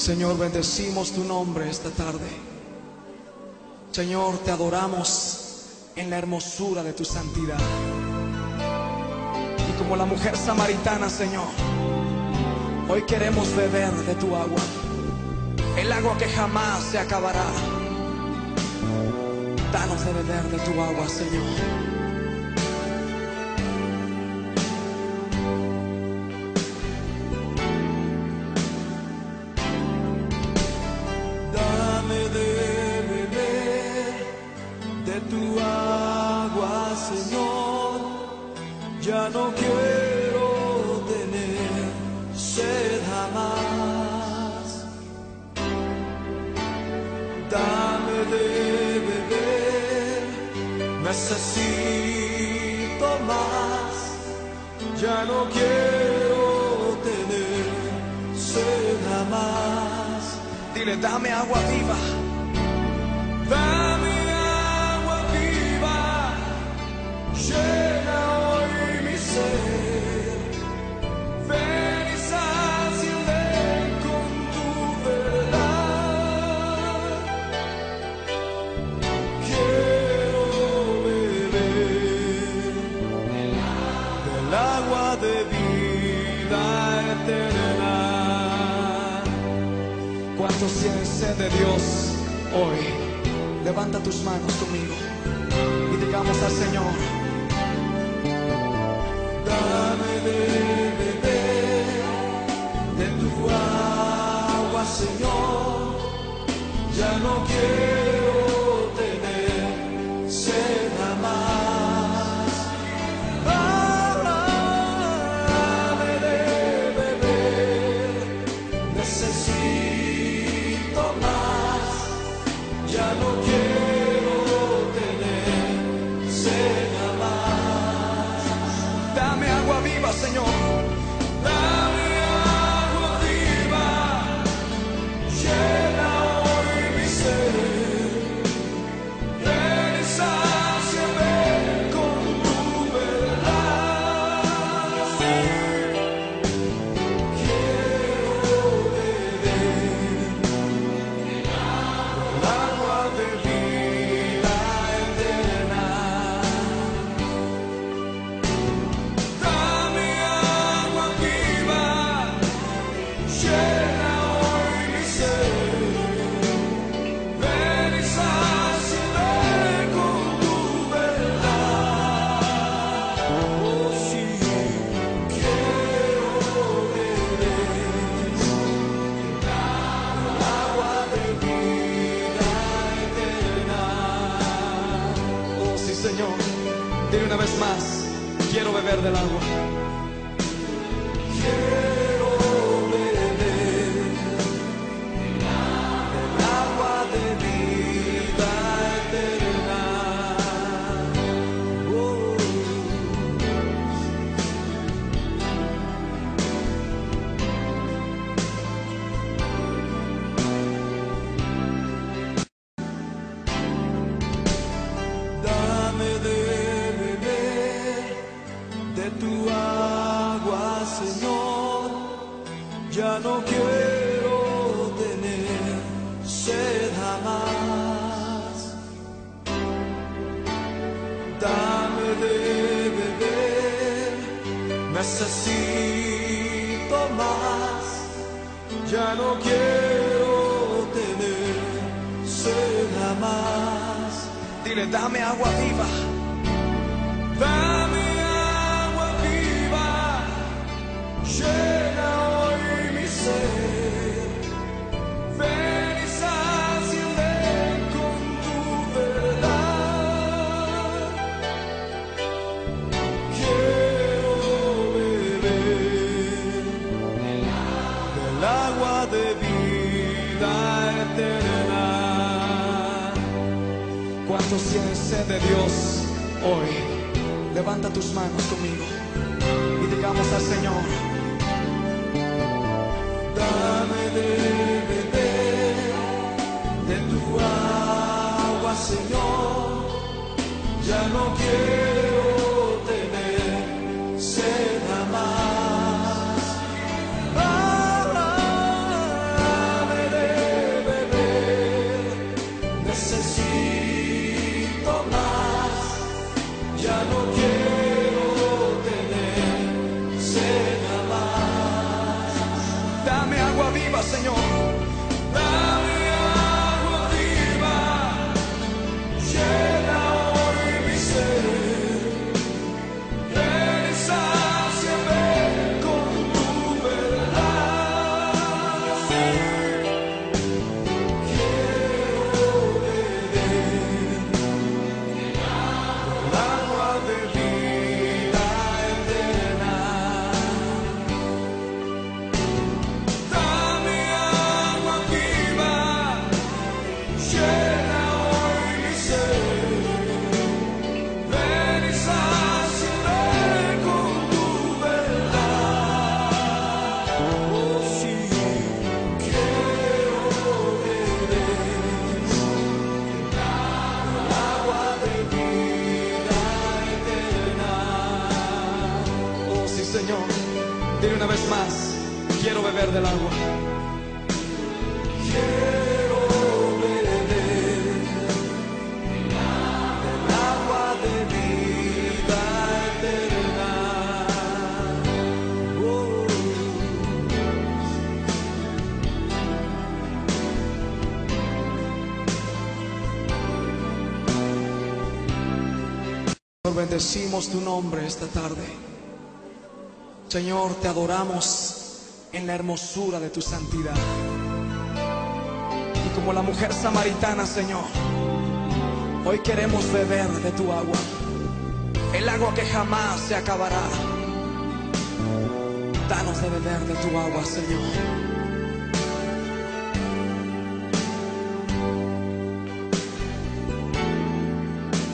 Señor, bendecimos tu nombre esta tarde. Señor, te adoramos en la hermosura de tu santidad. Y como la mujer samaritana, Señor, hoy queremos beber de tu agua. El agua que jamás se acabará. Danos de beber de tu agua, Señor. Ya no quiero tener sed jamás. Dame de beber, necesito más. Ya no quiero tener sed jamás. Dile, dame agua viva. Dame ¿Cuántos de Dios hoy? Levanta tus manos conmigo y digamos al Señor, Dame de beber de tu agua, Señor. Ya no quiero Señor. Dile una vez más, quiero beber del agua. Ya no quiero tener sed jamás. Dame de beber, necesito más. Ya no quiero tener sed jamás. Dile, dame agua viva. Dame agua viva, de vida eterna. ¿Cuántos tienen de Dios hoy? Levanta tus manos conmigo y digamos al Señor, Dame de beber de tu agua, Señor. Ya no quiero Ya no quiero. Quiero beber del agua. Quiero beber el agua de vida eterna. Oh. Señor, bendecimos tu nombre esta tarde. Señor, te adoramos en la hermosura de tu santidad. Y como la mujer samaritana, Señor, hoy queremos beber de tu agua. El agua que jamás se acabará. Danos de beber de tu agua, Señor.